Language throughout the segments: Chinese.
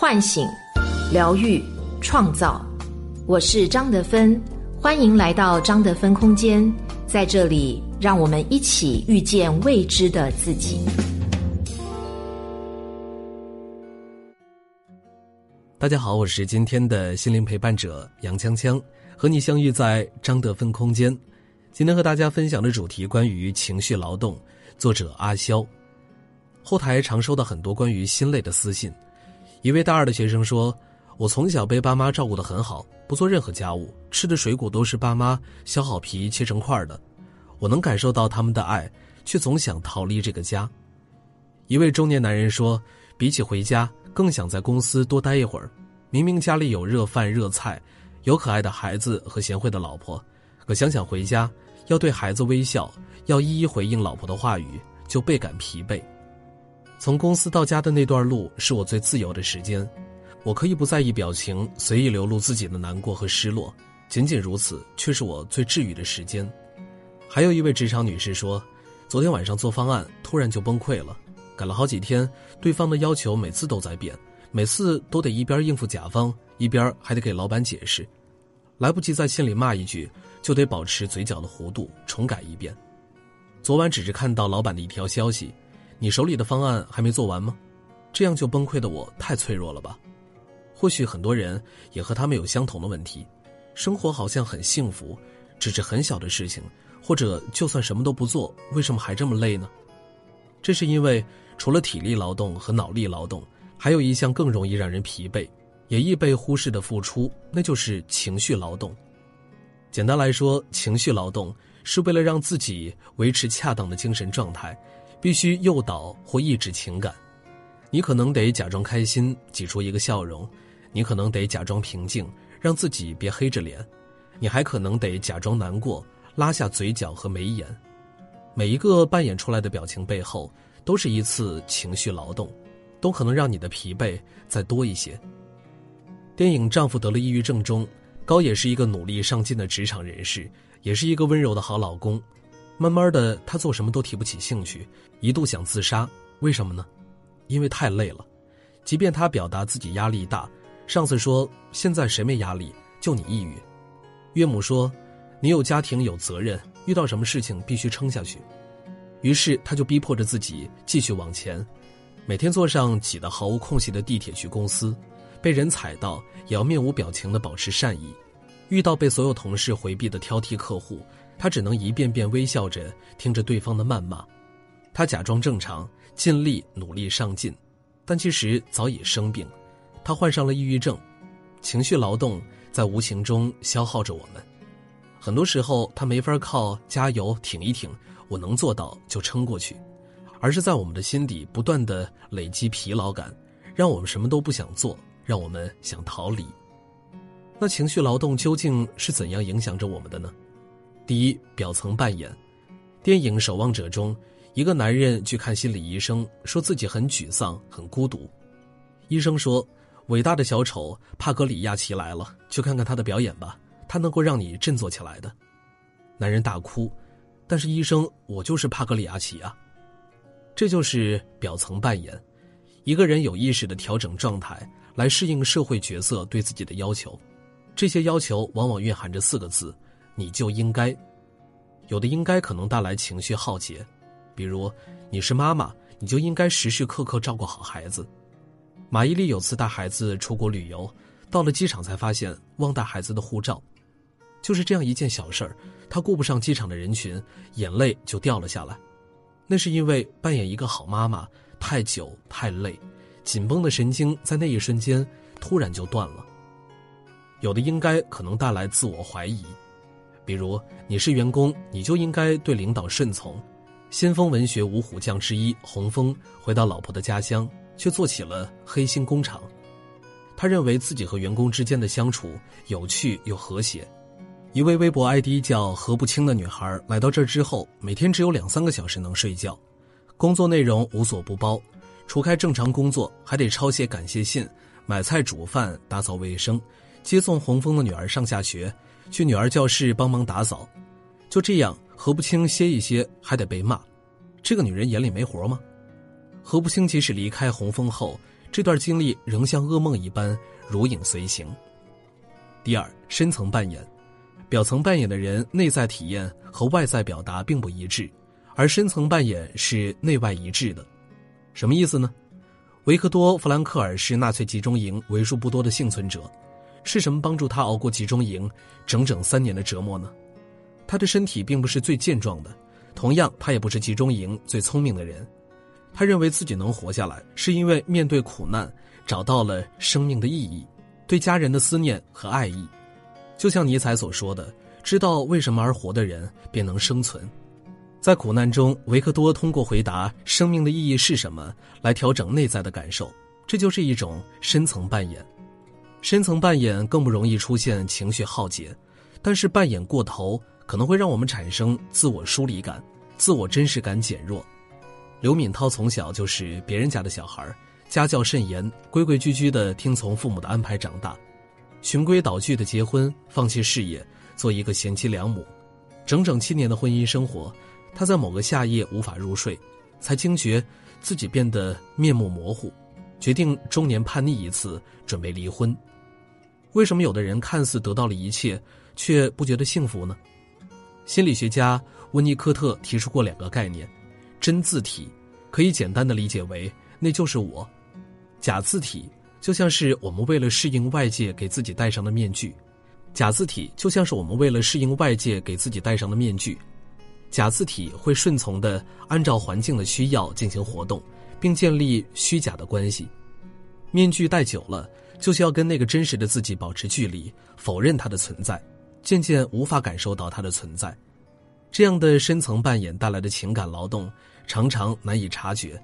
唤醒、疗愈、创造。我是张德芬，欢迎来到张德芬空间，在这里，让我们一起遇见未知的自己。大家好，我是今天的心灵陪伴者杨锵锵，和你相遇在张德芬空间。今天和大家分享的主题关于情绪劳动，作者阿肖。后台常收到很多关于心累的私信。一位大二的学生说：“我从小被爸妈照顾得很好，不做任何家务，吃的水果都是爸妈削好皮切成块的。我能感受到他们的爱，却总想逃离这个家。”一位中年男人说：“比起回家，更想在公司多待一会儿。明明家里有热饭热菜，有可爱的孩子和贤惠的老婆，可想想回家。”要对孩子微笑，要一一回应老婆的话语，就倍感疲惫。从公司到家的那段路是我最自由的时间，我可以不在意表情，随意流露自己的难过和失落。仅仅如此，却是我最治愈的时间。还有一位职场女士说，昨天晚上做方案，突然就崩溃了，改了好几天，对方的要求每次都在变，每次都得一边应付甲方，一边还得给老板解释，来不及在心里骂一句。就得保持嘴角的弧度，重改一遍。昨晚只是看到老板的一条消息：“你手里的方案还没做完吗？”这样就崩溃的我太脆弱了吧？或许很多人也和他们有相同的问题。生活好像很幸福，只是很小的事情，或者就算什么都不做，为什么还这么累呢？这是因为除了体力劳动和脑力劳动，还有一项更容易让人疲惫，也易被忽视的付出，那就是情绪劳动。简单来说，情绪劳动是为了让自己维持恰当的精神状态，必须诱导或抑制情感。你可能得假装开心，挤出一个笑容；你可能得假装平静，让自己别黑着脸；你还可能得假装难过，拉下嘴角和眉眼。每一个扮演出来的表情背后，都是一次情绪劳动，都可能让你的疲惫再多一些。电影《丈夫得了抑郁症》中。高也是一个努力上进的职场人士，也是一个温柔的好老公。慢慢的，他做什么都提不起兴趣，一度想自杀。为什么呢？因为太累了。即便他表达自己压力大，上司说现在谁没压力，就你抑郁。岳母说，你有家庭有责任，遇到什么事情必须撑下去。于是他就逼迫着自己继续往前，每天坐上挤得毫无空隙的地铁去公司。被人踩到，也要面无表情的保持善意；遇到被所有同事回避的挑剔客户，他只能一遍遍微笑着听着对方的谩骂。他假装正常，尽力努力上进，但其实早已生病。他患上了抑郁症，情绪劳动在无形中消耗着我们。很多时候，他没法靠加油挺一挺，我能做到就撑过去，而是在我们的心底不断的累积疲劳感，让我们什么都不想做。让我们想逃离。那情绪劳动究竟是怎样影响着我们的呢？第一，表层扮演。电影《守望者》中，一个男人去看心理医生，说自己很沮丧、很孤独。医生说：“伟大的小丑帕格里亚奇来了，去看看他的表演吧，他能够让你振作起来的。”男人大哭，但是医生，我就是帕格里亚奇啊。这就是表层扮演。一个人有意识的调整状态。来适应社会角色对自己的要求，这些要求往往蕴含着四个字：你就应该。有的应该可能带来情绪浩劫，比如你是妈妈，你就应该时时刻刻照顾好孩子。马伊琍有次带孩子出国旅游，到了机场才发现忘带孩子的护照，就是这样一件小事儿，她顾不上机场的人群，眼泪就掉了下来。那是因为扮演一个好妈妈太久太累。紧绷的神经在那一瞬间突然就断了。有的应该可能带来自我怀疑，比如你是员工，你就应该对领导顺从。先锋文学五虎将之一洪峰回到老婆的家乡，却做起了黑心工厂。他认为自己和员工之间的相处有趣又和谐。一位微博 ID 叫何不清的女孩来到这之后，每天只有两三个小时能睡觉，工作内容无所不包。除开正常工作，还得抄写感谢信、买菜、煮饭、打扫卫生、接送洪峰的女儿上下学、去女儿教室帮忙打扫。就这样，何不清歇一歇还得被骂，这个女人眼里没活吗？何不清即使离开洪峰后，这段经历仍像噩梦一般如影随形。第二，深层扮演，表层扮演的人内在体验和外在表达并不一致，而深层扮演是内外一致的。什么意思呢？维克多·弗兰克尔是纳粹集中营为数不多的幸存者，是什么帮助他熬过集中营整整三年的折磨呢？他的身体并不是最健壮的，同样，他也不是集中营最聪明的人。他认为自己能活下来，是因为面对苦难找到了生命的意义，对家人的思念和爱意。就像尼采所说的：“知道为什么而活的人，便能生存。”在苦难中，维克多通过回答“生命的意义是什么”来调整内在的感受，这就是一种深层扮演。深层扮演更不容易出现情绪耗竭，但是扮演过头可能会让我们产生自我疏离感、自我真实感减弱。刘敏涛从小就是别人家的小孩，家教甚严，规规矩矩的听从父母的安排长大，循规蹈矩的结婚，放弃事业，做一个贤妻良母。整整七年的婚姻生活，她在某个夏夜无法入睡，才惊觉自己变得面目模糊，决定中年叛逆一次，准备离婚。为什么有的人看似得到了一切，却不觉得幸福呢？心理学家温尼科特提出过两个概念。真字体可以简单的理解为那就是我，假字体就像是我们为了适应外界给自己戴上的面具，假字体就像是我们为了适应外界给自己戴上的面具，假字体会顺从的按照环境的需要进行活动，并建立虚假的关系，面具戴久了就需要跟那个真实的自己保持距离，否认它的存在，渐渐无法感受到它的存在。这样的深层扮演带来的情感劳动，常常难以察觉，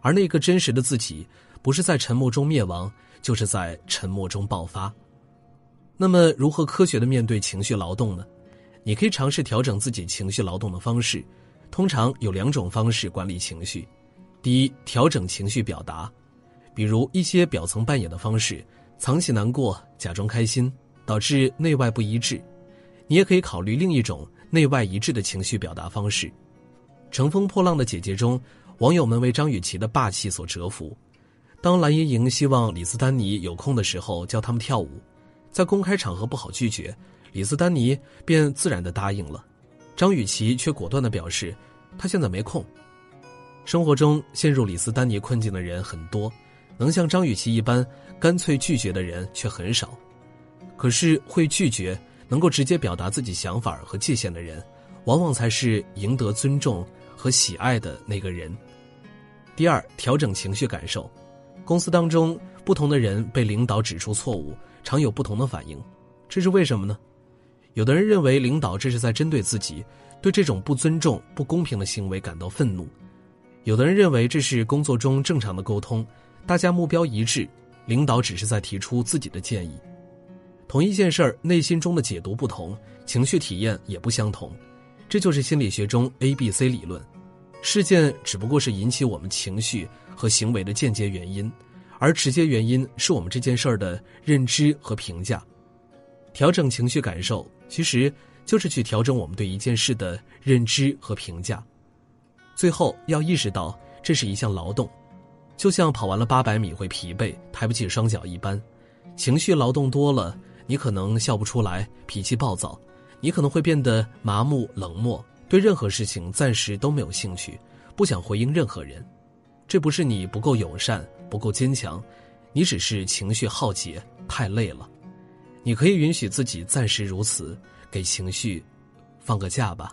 而那个真实的自己，不是在沉默中灭亡，就是在沉默中爆发。那么，如何科学的面对情绪劳动呢？你可以尝试调整自己情绪劳动的方式，通常有两种方式管理情绪：第一，调整情绪表达，比如一些表层扮演的方式，藏起难过，假装开心，导致内外不一致。你也可以考虑另一种。内外一致的情绪表达方式，《乘风破浪的姐姐》中，网友们为张雨绮的霸气所折服。当蓝盈莹希望李斯丹妮有空的时候教他们跳舞，在公开场合不好拒绝，李斯丹妮便自然的答应了。张雨绮却果断的表示，她现在没空。生活中陷入李斯丹妮困境的人很多，能像张雨绮一般干脆拒绝的人却很少。可是会拒绝。能够直接表达自己想法和界限的人，往往才是赢得尊重和喜爱的那个人。第二，调整情绪感受。公司当中，不同的人被领导指出错误，常有不同的反应，这是为什么呢？有的人认为领导这是在针对自己，对这种不尊重、不公平的行为感到愤怒；有的人认为这是工作中正常的沟通，大家目标一致，领导只是在提出自己的建议。同一件事儿，内心中的解读不同，情绪体验也不相同，这就是心理学中 A B C 理论。事件只不过是引起我们情绪和行为的间接原因，而直接原因是我们这件事儿的认知和评价。调整情绪感受，其实就是去调整我们对一件事的认知和评价。最后要意识到，这是一项劳动，就像跑完了八百米会疲惫、抬不起双脚一般，情绪劳动多了。你可能笑不出来，脾气暴躁；你可能会变得麻木冷漠，对任何事情暂时都没有兴趣，不想回应任何人。这不是你不够友善、不够坚强，你只是情绪耗竭，太累了。你可以允许自己暂时如此，给情绪放个假吧。